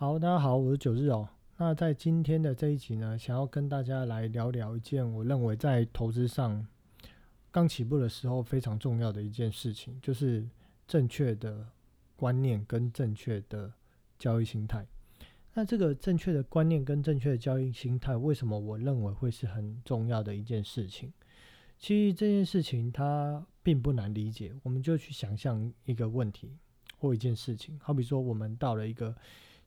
好，大家好，我是九日哦。那在今天的这一集呢，想要跟大家来聊聊一件我认为在投资上刚起步的时候非常重要的一件事情，就是正确的观念跟正确的交易心态。那这个正确的观念跟正确的交易心态，为什么我认为会是很重要的一件事情？其实这件事情它并不难理解，我们就去想象一个问题或一件事情，好比说我们到了一个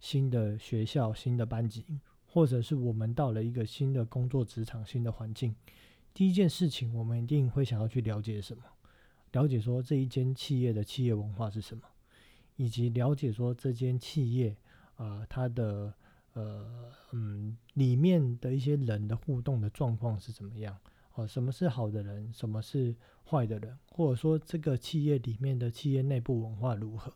新的学校、新的班级，或者是我们到了一个新的工作职场、新的环境，第一件事情我们一定会想要去了解什么？了解说这一间企业的企业文化是什么，以及了解说这间企业。啊，他的呃嗯，里面的一些人的互动的状况是怎么样？哦，什么是好的人，什么是坏的人，或者说这个企业里面的企业内部文化如何？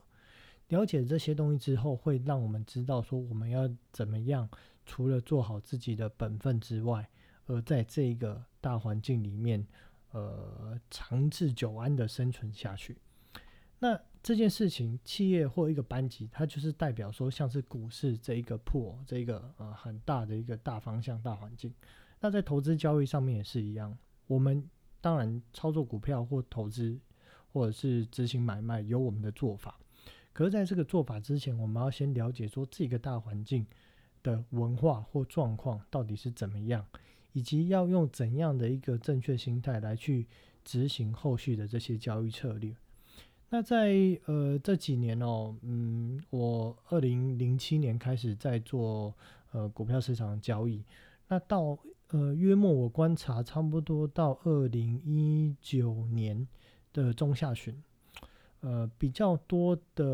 了解这些东西之后，会让我们知道说我们要怎么样，除了做好自己的本分之外，而在这个大环境里面，呃，长治久安的生存下去。那这件事情，企业或一个班级，它就是代表说，像是股市这一个破，这一个呃很大的一个大方向、大环境。那在投资交易上面也是一样，我们当然操作股票或投资，或者是执行买卖，有我们的做法。可是在这个做法之前，我们要先了解说这个大环境的文化或状况到底是怎么样，以及要用怎样的一个正确心态来去执行后续的这些交易策略。那在呃这几年哦，嗯，我二零零七年开始在做呃股票市场交易，那到呃约莫我观察差不多到二零一九年的中下旬，呃比较多的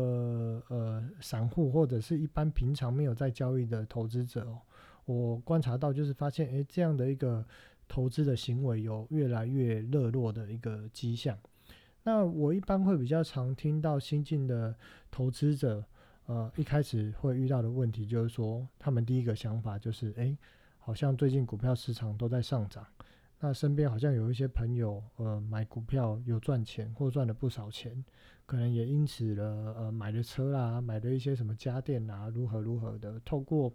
呃散户或者是一般平常没有在交易的投资者哦，我观察到就是发现，诶，这样的一个投资的行为有越来越热络的一个迹象。那我一般会比较常听到新进的投资者，呃，一开始会遇到的问题就是说，他们第一个想法就是，哎，好像最近股票市场都在上涨，那身边好像有一些朋友，呃，买股票有赚钱或赚了不少钱，可能也因此了，呃，买了车啦，买了一些什么家电啊，如何如何的，透过。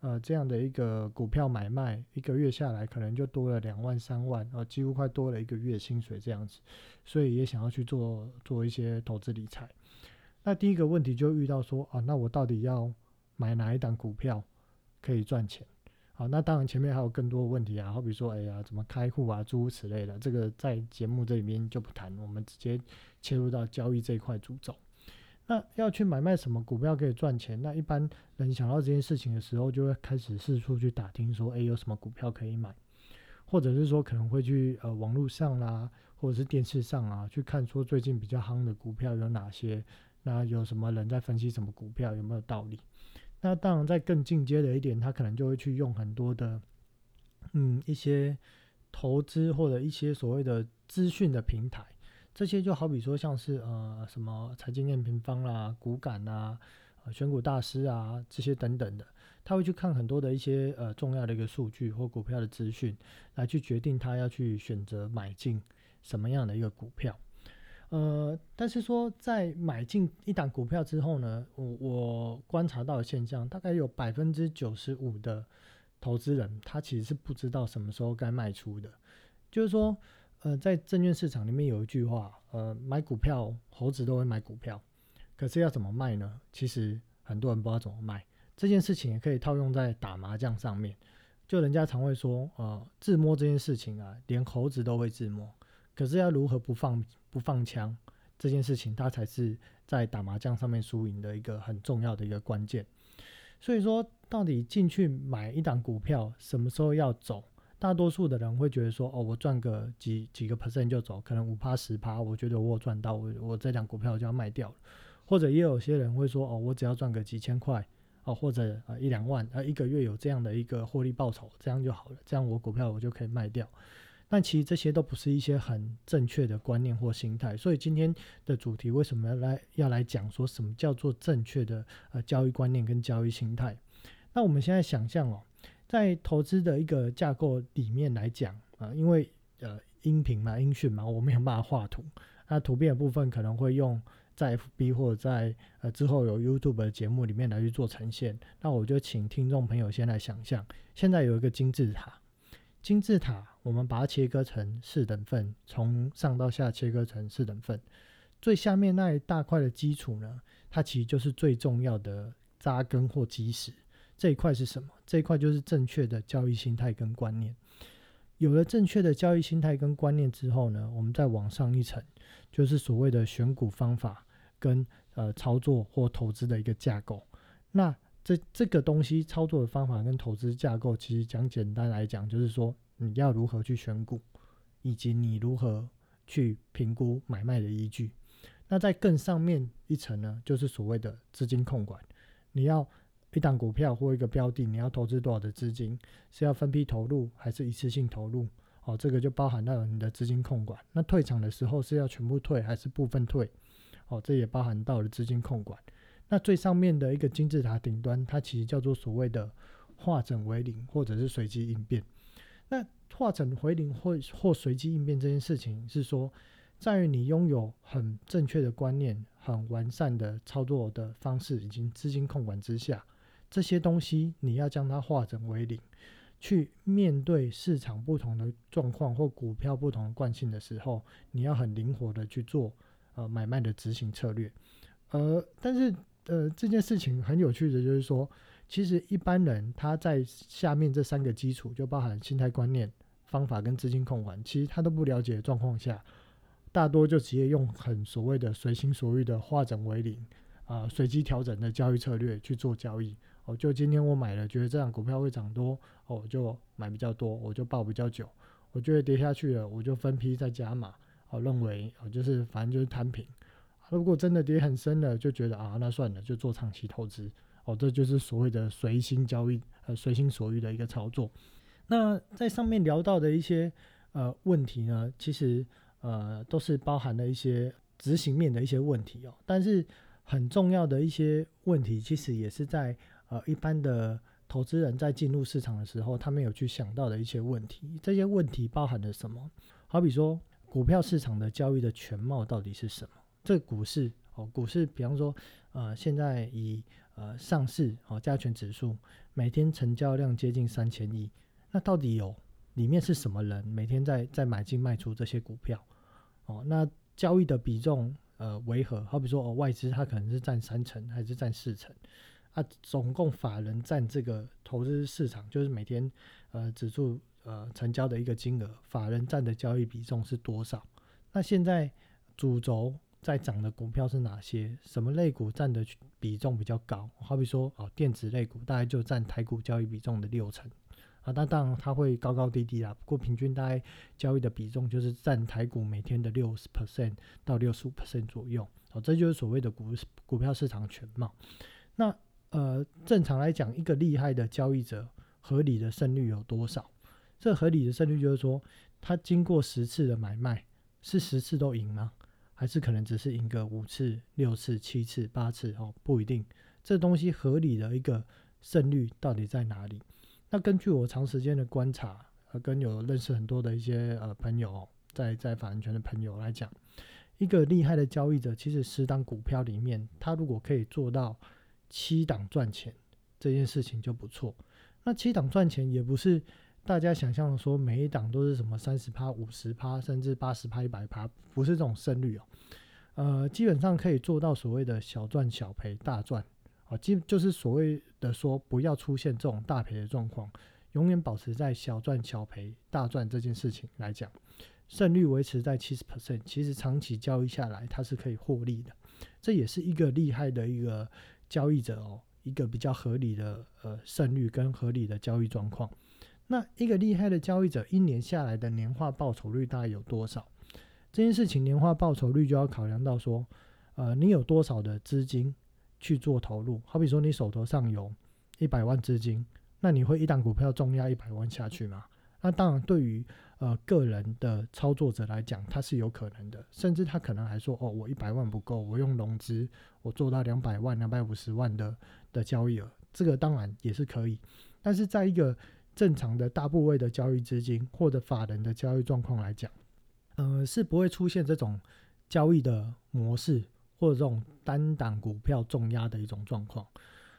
呃，这样的一个股票买卖，一个月下来可能就多了两万三万，呃，几乎快多了一个月薪水这样子，所以也想要去做做一些投资理财。那第一个问题就遇到说啊，那我到底要买哪一档股票可以赚钱？好，那当然前面还有更多问题啊，好比说，哎呀，怎么开户啊，诸如此类的，这个在节目这里面就不谈，我们直接切入到交易这一块主轴。那要去买卖什么股票可以赚钱？那一般人想到这件事情的时候，就会开始四处去打听，说，哎，有什么股票可以买？或者是说，可能会去呃网络上啦，或者是电视上啊，去看说最近比较夯的股票有哪些？那有什么人在分析什么股票有没有道理？那当然，在更进阶的一点，他可能就会去用很多的嗯一些投资或者一些所谓的资讯的平台。这些就好比说，像是呃什么财经验平方啦、股感啊、呃选股大师啊这些等等的，他会去看很多的一些呃重要的一个数据或股票的资讯，来去决定他要去选择买进什么样的一个股票。呃，但是说在买进一档股票之后呢，我我观察到的现象，大概有百分之九十五的投资人，他其实是不知道什么时候该卖出的，就是说。呃，在证券市场里面有一句话，呃，买股票猴子都会买股票，可是要怎么卖呢？其实很多人不知道怎么卖。这件事情也可以套用在打麻将上面，就人家常会说，呃，自摸这件事情啊，连猴子都会自摸，可是要如何不放不放枪这件事情，它才是在打麻将上面输赢的一个很重要的一个关键。所以说，到底进去买一档股票，什么时候要走？大多数的人会觉得说，哦，我赚个几几个 percent 就走，可能五趴十趴，我觉得我赚到，我我这两股票就要卖掉了。或者也有些人会说，哦，我只要赚个几千块，哦，或者啊一两万，啊一个月有这样的一个获利报酬，这样就好了，这样我股票我就可以卖掉。但其实这些都不是一些很正确的观念或心态。所以今天的主题为什么要来要来讲说什么叫做正确的呃交易观念跟交易心态？那我们现在想象哦。在投资的一个架构里面来讲啊，因为呃音频嘛、音讯嘛，我没有办法画图，那图片的部分可能会用在 FB 或者在呃之后有 YouTube 的节目里面来去做呈现。那我就请听众朋友先来想象，现在有一个金字塔，金字塔我们把它切割成四等份，从上到下切割成四等份。最下面那一大块的基础呢，它其实就是最重要的扎根或基石。这一块是什么？这一块就是正确的交易心态跟观念。有了正确的交易心态跟观念之后呢，我们再往上一层，就是所谓的选股方法跟呃操作或投资的一个架构。那这这个东西操作的方法跟投资架构，其实讲简单来讲，就是说你要如何去选股，以及你如何去评估买卖的依据。那在更上面一层呢，就是所谓的资金控管，你要。一档股票或一个标的，你要投资多少的资金？是要分批投入还是一次性投入？哦，这个就包含到你的资金控管。那退场的时候是要全部退还是部分退？哦，这也包含到了资金控管。那最上面的一个金字塔顶端，它其实叫做所谓的化整为零或者是随机应变。那化整为零或或随机应变这件事情，是说在于你拥有很正确的观念、很完善的操作的方式以及资金控管之下。这些东西你要将它化整为零，去面对市场不同的状况或股票不同的惯性的时候，你要很灵活的去做呃买卖的执行策略。呃，但是呃这件事情很有趣的就是说，其实一般人他在下面这三个基础就包含心态观念、方法跟资金控管，其实他都不了解的状况下，大多就直接用很所谓的随心所欲的化整为零啊随机调整的交易策略去做交易。哦，就今天我买了，觉得这样股票会涨多，哦，我就买比较多，我就抱比较久。我觉得跌下去了，我就分批再加码。哦，认为哦，就是反正就是摊平。如果真的跌很深了，就觉得啊，那算了，就做长期投资。哦，这就是所谓的随心交易，呃，随心所欲的一个操作。那在上面聊到的一些呃问题呢，其实呃都是包含了一些执行面的一些问题哦。但是很重要的一些问题，其实也是在。呃，一般的投资人在进入市场的时候，他们有去想到的一些问题。这些问题包含了什么？好比说，股票市场的交易的全貌到底是什么？这股市哦，股市，比方说，呃，现在以呃上市哦加权指数每天成交量接近三千亿，那到底有里面是什么人每天在在买进卖出这些股票？哦，那交易的比重呃为何？好比说，哦，外资它可能是占三成还是占四成？啊，总共法人占这个投资市场，就是每天呃指数呃成交的一个金额，法人占的交易比重是多少？那现在主轴在涨的股票是哪些？什么类股占的比重比较高？好比说哦，电子类股大概就占台股交易比重的六成啊，那当然它会高高低低啦，不过平均大概交易的比重就是占台股每天的六十 percent 到六十五 percent 左右哦，这就是所谓的股股票市场全貌。那呃，正常来讲，一个厉害的交易者，合理的胜率有多少？这合理的胜率就是说，他经过十次的买卖，是十次都赢吗？还是可能只是赢个五次、六次、七次、八次？哦，不一定。这东西合理的一个胜率到底在哪里？那根据我长时间的观察，和跟有认识很多的一些呃朋友，在在法人圈的朋友来讲，一个厉害的交易者，其实十档股票里面，他如果可以做到。七档赚钱这件事情就不错。那七档赚钱也不是大家想象的说每一档都是什么三十趴、五十趴，甚至八十趴、一百趴，不是这种胜率哦。呃，基本上可以做到所谓的小赚小赔大赚啊，基就是所谓的说不要出现这种大赔的状况，永远保持在小赚小赔大赚这件事情来讲，胜率维持在七十 percent，其实长期交易下来它是可以获利的，这也是一个厉害的一个。交易者哦，一个比较合理的呃胜率跟合理的交易状况。那一个厉害的交易者一年下来的年化报酬率大概有多少？这件事情年化报酬率就要考量到说，呃，你有多少的资金去做投入？好比说你手头上有一百万资金，那你会一档股票重压一百万下去吗？那当然，对于呃个人的操作者来讲，他是有可能的，甚至他可能还说，哦，我一百万不够，我用融资，我做到两百万、两百五十万的的交易额，这个当然也是可以。但是在一个正常的大部位的交易资金或者法人的交易状况来讲，呃，是不会出现这种交易的模式或者这种单档股票重压的一种状况。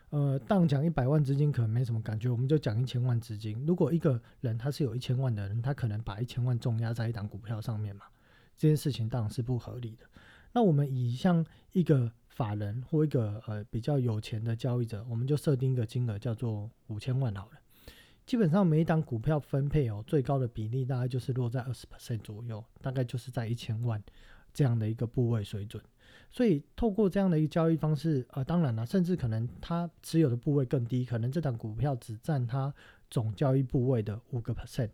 呃，当讲一百万资金可能没什么感觉，我们就讲一千万资金。如果一个人他是有一千万的人，他可能把一千万重压在一档股票上面嘛，这件事情当然是不合理的。那我们以像一个法人或一个呃比较有钱的交易者，我们就设定一个金额叫做五千万好了。基本上每一档股票分配哦，最高的比例大概就是落在二十 percent 左右，大概就是在一千万这样的一个部位水准。所以透过这样的一个交易方式，呃，当然了，甚至可能他持有的部位更低，可能这档股票只占他总交易部位的五个 percent。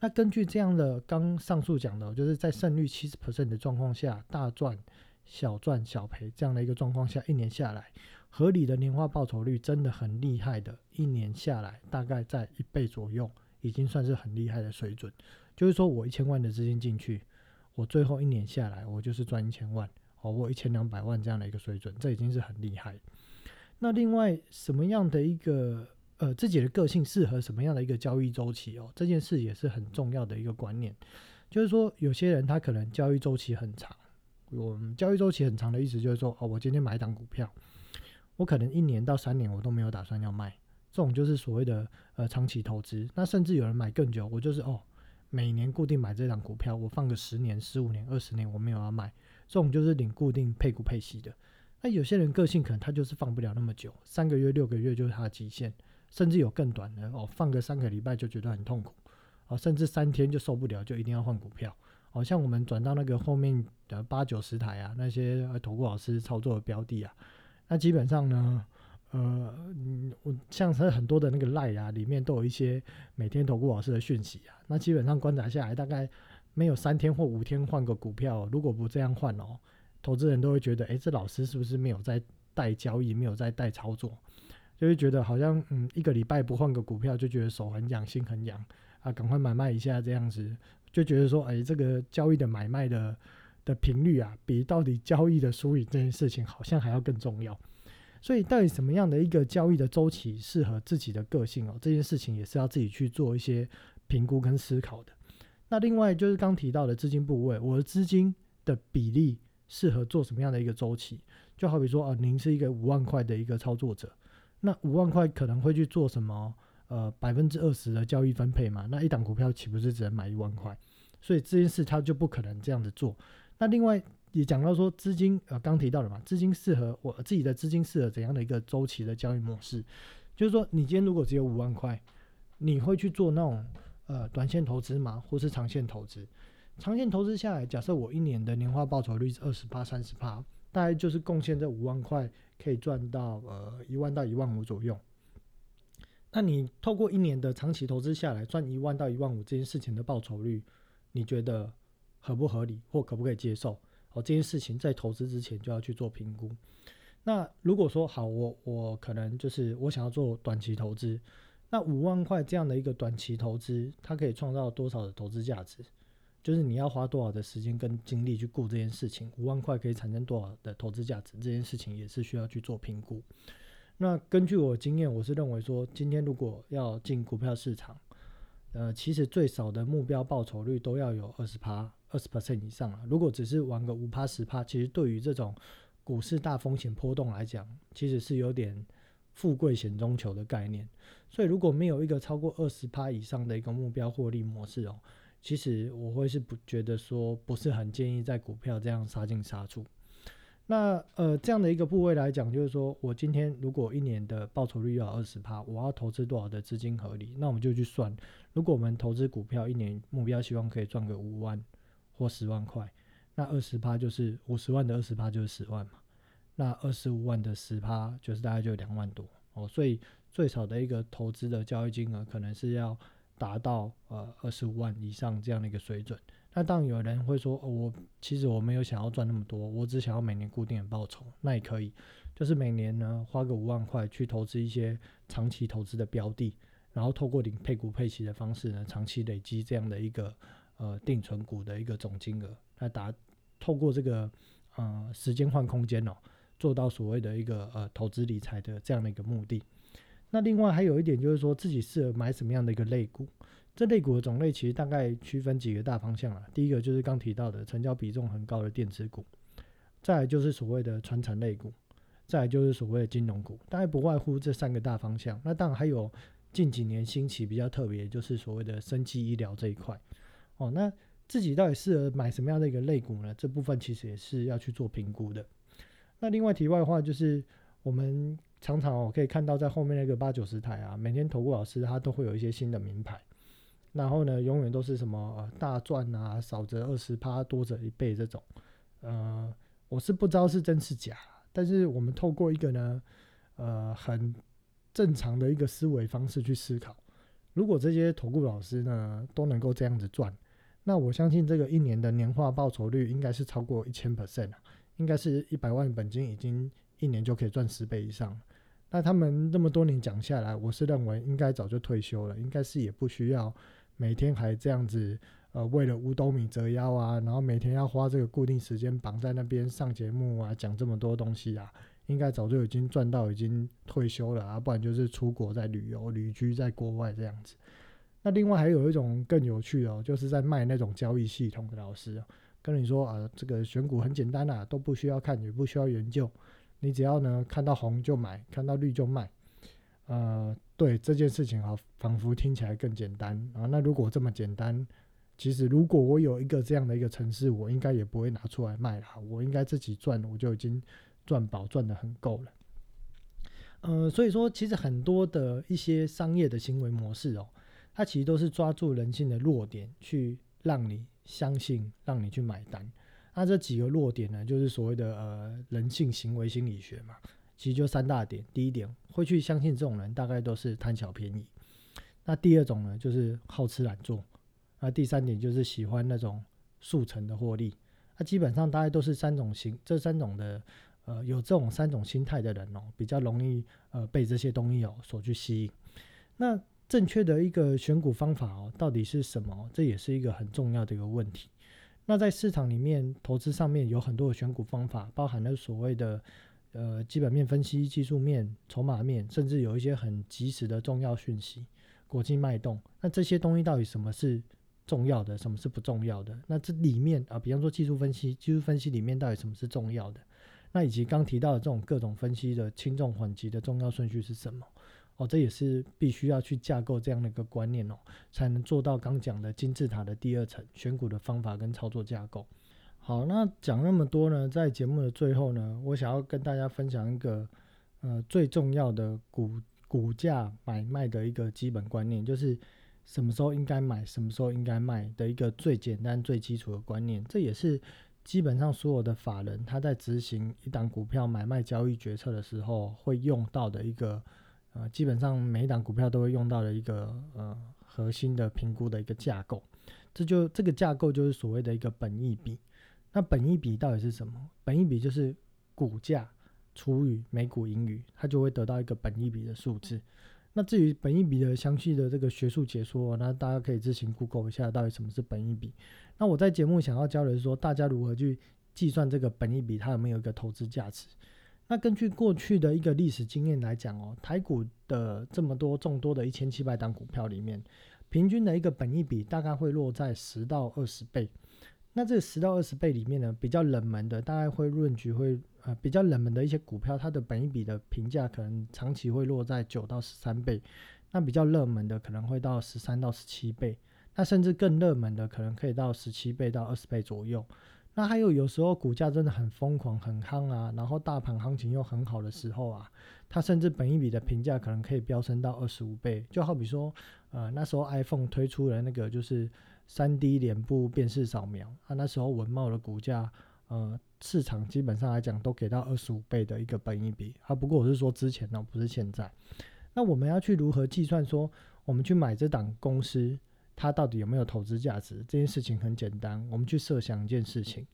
那根据这样的刚上述讲的，就是在胜率七十 percent 的状况下，大赚小赚小赔这样的一个状况下，一年下来，合理的年化报酬率真的很厉害的，一年下来大概在一倍左右，已经算是很厉害的水准。就是说我一千万的资金进去，我最后一年下来，我就是赚一千万。哦，我一千两百万这样的一个水准，这已经是很厉害。那另外什么样的一个呃自己的个性适合什么样的一个交易周期哦？这件事也是很重要的一个观念。就是说，有些人他可能交易周期很长。我们交易周期很长的意思就是说，哦，我今天买一档股票，我可能一年到三年我都没有打算要卖。这种就是所谓的呃长期投资。那甚至有人买更久，我就是哦，每年固定买这档股票，我放个十年、十五年、二十年，我没有要卖。这种就是领固定配股配息的，那有些人个性可能他就是放不了那么久，三个月、六个月就是他的极限，甚至有更短的哦，放个三个礼拜就觉得很痛苦，哦，甚至三天就受不了，就一定要换股票。哦，像我们转到那个后面的八九十台啊，那些投顾老师操作的标的啊，那基本上呢，呃，我像是很多的那个赖啊，里面都有一些每天投顾老师的讯息啊，那基本上观察下来大概。没有三天或五天换个股票，如果不这样换哦，投资人都会觉得，哎，这老师是不是没有在带交易，没有在带操作，就会觉得好像，嗯，一个礼拜不换个股票，就觉得手很痒，心很痒啊，赶快买卖一下这样子，就觉得说，哎，这个交易的买卖的的频率啊，比到底交易的输赢这件事情好像还要更重要。所以，到底什么样的一个交易的周期适合自己的个性哦，这件事情也是要自己去做一些评估跟思考的。那另外就是刚提到的资金部位，我的资金的比例适合做什么样的一个周期？就好比说啊，您是一个五万块的一个操作者，那五万块可能会去做什么？呃，百分之二十的交易分配嘛？那一档股票岂不是只能买一万块？所以这件事他就不可能这样子做。那另外也讲到说，资金呃刚提到了嘛，资金适合我自己的资金适合怎样的一个周期的交易模式？就是说，你今天如果只有五万块，你会去做那种？呃，短线投资嘛，或是长线投资。长线投资下来，假设我一年的年化报酬率是二十八、三十八，大概就是贡献这五万块，可以赚到呃一万到一万五左右。那你透过一年的长期投资下来，赚一万到一万五这件事情的报酬率，你觉得合不合理，或可不可以接受？哦，这件事情在投资之前就要去做评估。那如果说好，我我可能就是我想要做短期投资。那五万块这样的一个短期投资，它可以创造多少的投资价值？就是你要花多少的时间跟精力去顾这件事情，五万块可以产生多少的投资价值？这件事情也是需要去做评估。那根据我的经验，我是认为说，今天如果要进股票市场，呃，其实最少的目标报酬率都要有二十趴、二十 percent 以上啊。如果只是玩个五趴、十趴，其实对于这种股市大风险波动来讲，其实是有点。富贵险中求的概念，所以如果没有一个超过二十趴以上的一个目标获利模式哦，其实我会是不觉得说不是很建议在股票这样杀进杀出。那呃这样的一个部位来讲，就是说我今天如果一年的报酬率要二十趴，我要投资多少的资金合理？那我们就去算，如果我们投资股票一年目标希望可以赚个五万或十万块，那二十趴就是五十万的二十趴就是十万嘛。那二十五万的十趴就是大概就两万多哦，所以最少的一个投资的交易金额可能是要达到呃二十五万以上这样的一个水准。那当然有人会说，我其实我没有想要赚那么多，我只想要每年固定的报酬，那也可以，就是每年呢花个五万块去投资一些长期投资的标的，然后透过领配股配息的方式呢，长期累积这样的一个呃定存股的一个总金额，来达透过这个呃时间换空间哦。做到所谓的一个呃投资理财的这样的一个目的。那另外还有一点就是说自己适合买什么样的一个类股。这类股的种类其实大概区分几个大方向啊。第一个就是刚提到的成交比重很高的电子股，再来就是所谓的传产类股，再来就是所谓的金融股，大概不外乎这三个大方向。那当然还有近几年兴起比较特别，就是所谓的生技医疗这一块。哦，那自己到底适合买什么样的一个类股呢？这部分其实也是要去做评估的。那另外题外话就是，我们常常哦可以看到在后面那个八九十台啊，每天投顾老师他都会有一些新的名牌，然后呢永远都是什么大赚啊，少则二十趴，多则一倍这种。呃，我是不知道是真是假，但是我们透过一个呢，呃，很正常的一个思维方式去思考，如果这些投顾老师呢都能够这样子赚。那我相信这个一年的年化报酬率应该是超过一千 percent 应该是一百万本金已经一年就可以赚十倍以上。那他们这么多年讲下来，我是认为应该早就退休了，应该是也不需要每天还这样子，呃，为了五斗米折腰啊，然后每天要花这个固定时间绑在那边上节目啊，讲这么多东西啊，应该早就已经赚到已经退休了啊，不然就是出国在旅游、旅居在国外这样子。那另外还有一种更有趣的，就是在卖那种交易系统的老师，跟你说啊，这个选股很简单啊，都不需要看，也不需要研究，你只要呢看到红就买，看到绿就卖。呃，对这件事情啊，仿佛听起来更简单啊。那如果这么简单，其实如果我有一个这样的一个城市，我应该也不会拿出来卖了，我应该自己赚，我就已经赚饱赚的很够了。呃，所以说其实很多的一些商业的行为模式哦。它其实都是抓住人性的弱点，去让你相信，让你去买单。那这几个弱点呢，就是所谓的呃人性行为心理学嘛。其实就三大点：第一点，会去相信这种人大概都是贪小便宜；那第二种呢，就是好吃懒做；那第三点就是喜欢那种速成的获利。那基本上大概都是三种型，这三种的呃有这种三种心态的人哦，比较容易呃被这些东西哦所去吸引。那正确的一个选股方法哦，到底是什么？这也是一个很重要的一个问题。那在市场里面投资上面有很多的选股方法，包含了所谓的呃基本面分析、技术面、筹码面，甚至有一些很及时的重要讯息、国际脉动。那这些东西到底什么是重要的，什么是不重要的？那这里面啊，比方说技术分析，技术分析里面到底什么是重要的？那以及刚提到的这种各种分析的轻重缓急的重要顺序是什么？哦，这也是必须要去架构这样的一个观念哦，才能做到刚讲的金字塔的第二层选股的方法跟操作架构。好，那讲那么多呢，在节目的最后呢，我想要跟大家分享一个呃最重要的股股价买卖的一个基本观念，就是什么时候应该买，什么时候应该卖的一个最简单最基础的观念。这也是基本上所有的法人他在执行一档股票买卖交易决策的时候会用到的一个。呃，基本上每一档股票都会用到的一个呃核心的评估的一个架构，这就这个架构就是所谓的一个本益比。那本益比到底是什么？本益比就是股价除以每股盈余，它就会得到一个本益比的数字。那至于本益比的详细的这个学术解说，那大家可以自行 Google 一下到底什么是本益比。那我在节目想要教的是说，大家如何去计算这个本益比，它有没有一个投资价值？那根据过去的一个历史经验来讲哦，台股的这么多众多的一千七百档股票里面，平均的一个本益比大概会落在十到二十倍。那这十到二十倍里面呢，比较冷门的大概会论局会呃比较冷门的一些股票，它的本益比的评价可能长期会落在九到十三倍。那比较热门的可能会到十三到十七倍，那甚至更热门的可能可以到十七倍到二十倍左右。那还有有时候股价真的很疯狂、很夯啊，然后大盘行情又很好的时候啊，它甚至本一笔的评价可能可以飙升到二十五倍。就好比说，呃，那时候 iPhone 推出了那个就是三 D 脸部辨识扫描啊，那时候文茂的股价，呃，市场基本上来讲都给到二十五倍的一个本一笔啊。不过我是说之前呢，不是现在。那我们要去如何计算说，我们去买这档公司？它到底有没有投资价值？这件事情很简单，我们去设想一件事情：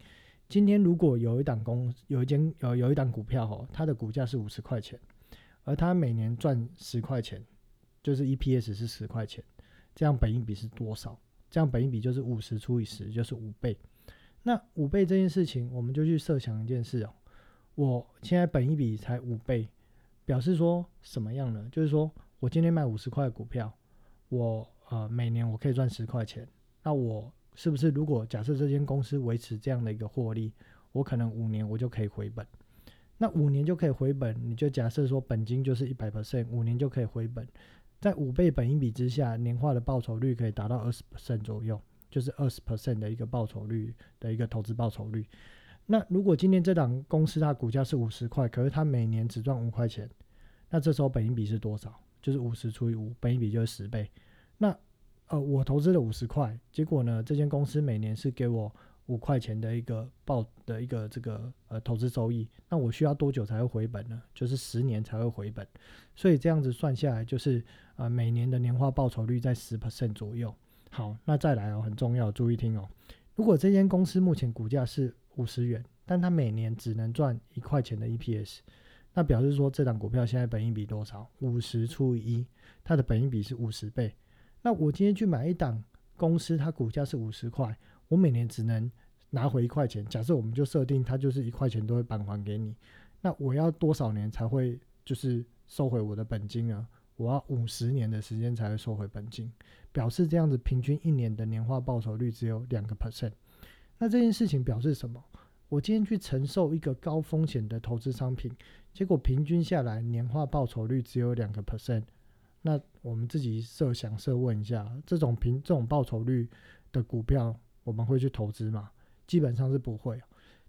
今天如果有一档公，有一间有有一档股票哦，它的股价是五十块钱，而它每年赚十块钱，就是 EPS 是十块钱，这样本应比是多少？这样本应比就是五十除以十，就是五倍。那五倍这件事情，我们就去设想一件事哦，我现在本益比才五倍，表示说什么样呢？就是说我今天卖五十块股票，我。呃，每年我可以赚十块钱，那我是不是如果假设这间公司维持这样的一个获利，我可能五年我就可以回本。那五年就可以回本，你就假设说本金就是一百 percent，五年就可以回本，在五倍本益比之下，年化的报酬率可以达到二十 percent 左右，就是二十 percent 的一个报酬率的一个投资报酬率。那如果今天这档公司它股价是五十块，可是它每年只赚五块钱，那这时候本益比是多少？就是五十除以五，本益比就是十倍。那呃，我投资了五十块，结果呢，这间公司每年是给我。五块钱的一个报的一个这个呃投资收益，那我需要多久才会回本呢？就是十年才会回本，所以这样子算下来，就是啊每年的年化报酬率在十 percent 左右。好，那再来哦，很重要，注意听哦。如果这间公司目前股价是五十元，但它每年只能赚一块钱的 EPS，那表示说这档股票现在本益比多少？五十除以一，它的本益比是五十倍。那我今天去买一档公司，它股价是五十块。我每年只能拿回一块钱。假设我们就设定它就是一块钱都会返还给你，那我要多少年才会就是收回我的本金呢？我要五十年的时间才会收回本金，表示这样子平均一年的年化报酬率只有两个 percent。那这件事情表示什么？我今天去承受一个高风险的投资商品，结果平均下来年化报酬率只有两个 percent。那我们自己设想设问一下，这种平这种报酬率的股票。我们会去投资吗？基本上是不会。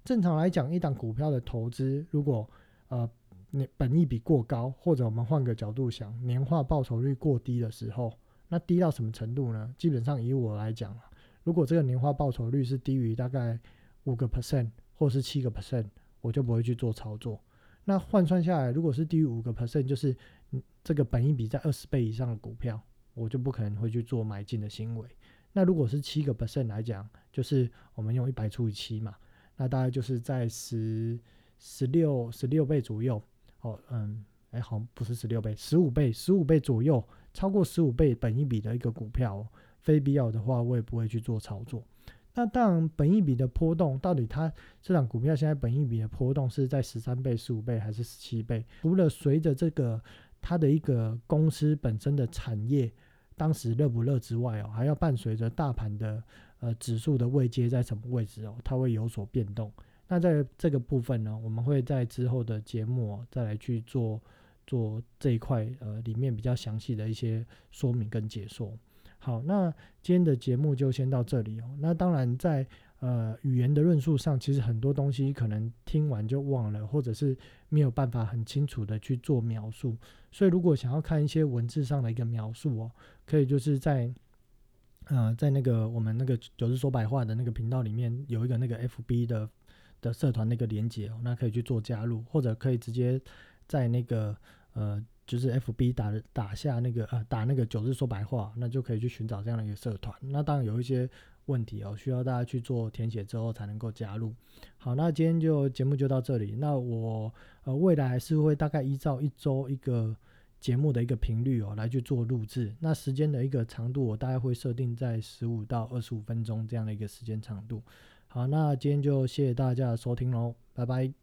正常来讲，一档股票的投资，如果呃你本益比过高，或者我们换个角度想，年化报酬率过低的时候，那低到什么程度呢？基本上以我来讲如果这个年化报酬率是低于大概五个 percent 或是七个 percent，我就不会去做操作。那换算下来，如果是低于五个 percent，就是这个本益比在二十倍以上的股票，我就不可能会去做买进的行为。那如果是七个 percent 来讲，就是我们用一百除以七嘛，那大概就是在十十六十六倍左右。哦，嗯，哎，好像不是十六倍，十五倍，十五倍左右，超过十五倍本一比的一个股票，非必要的话，我也不会去做操作。那当然，本一比的波动，到底它这档股票现在本一比的波动是在十三倍、十五倍还是十七倍？除了随着这个它的一个公司本身的产业。当时热不热之外哦，还要伴随着大盘的呃指数的位阶在什么位置哦，它会有所变动。那在这个部分呢，我们会在之后的节目再来去做做这一块呃里面比较详细的一些说明跟解说。好，那今天的节目就先到这里哦。那当然在。呃，语言的论述上，其实很多东西可能听完就忘了，或者是没有办法很清楚的去做描述。所以，如果想要看一些文字上的一个描述哦，可以就是在呃，在那个我们那个九日说白话的那个频道里面有一个那个 FB 的的社团那个连接哦，那可以去做加入，或者可以直接在那个呃，就是 FB 打打下那个呃打那个九日说白话，那就可以去寻找这样的一个社团。那当然有一些。问题哦，需要大家去做填写之后才能够加入。好，那今天就节目就到这里。那我呃未来还是会大概依照一周一个节目的一个频率哦来去做录制。那时间的一个长度，我大概会设定在十五到二十五分钟这样的一个时间长度。好，那今天就谢谢大家的收听喽，拜拜。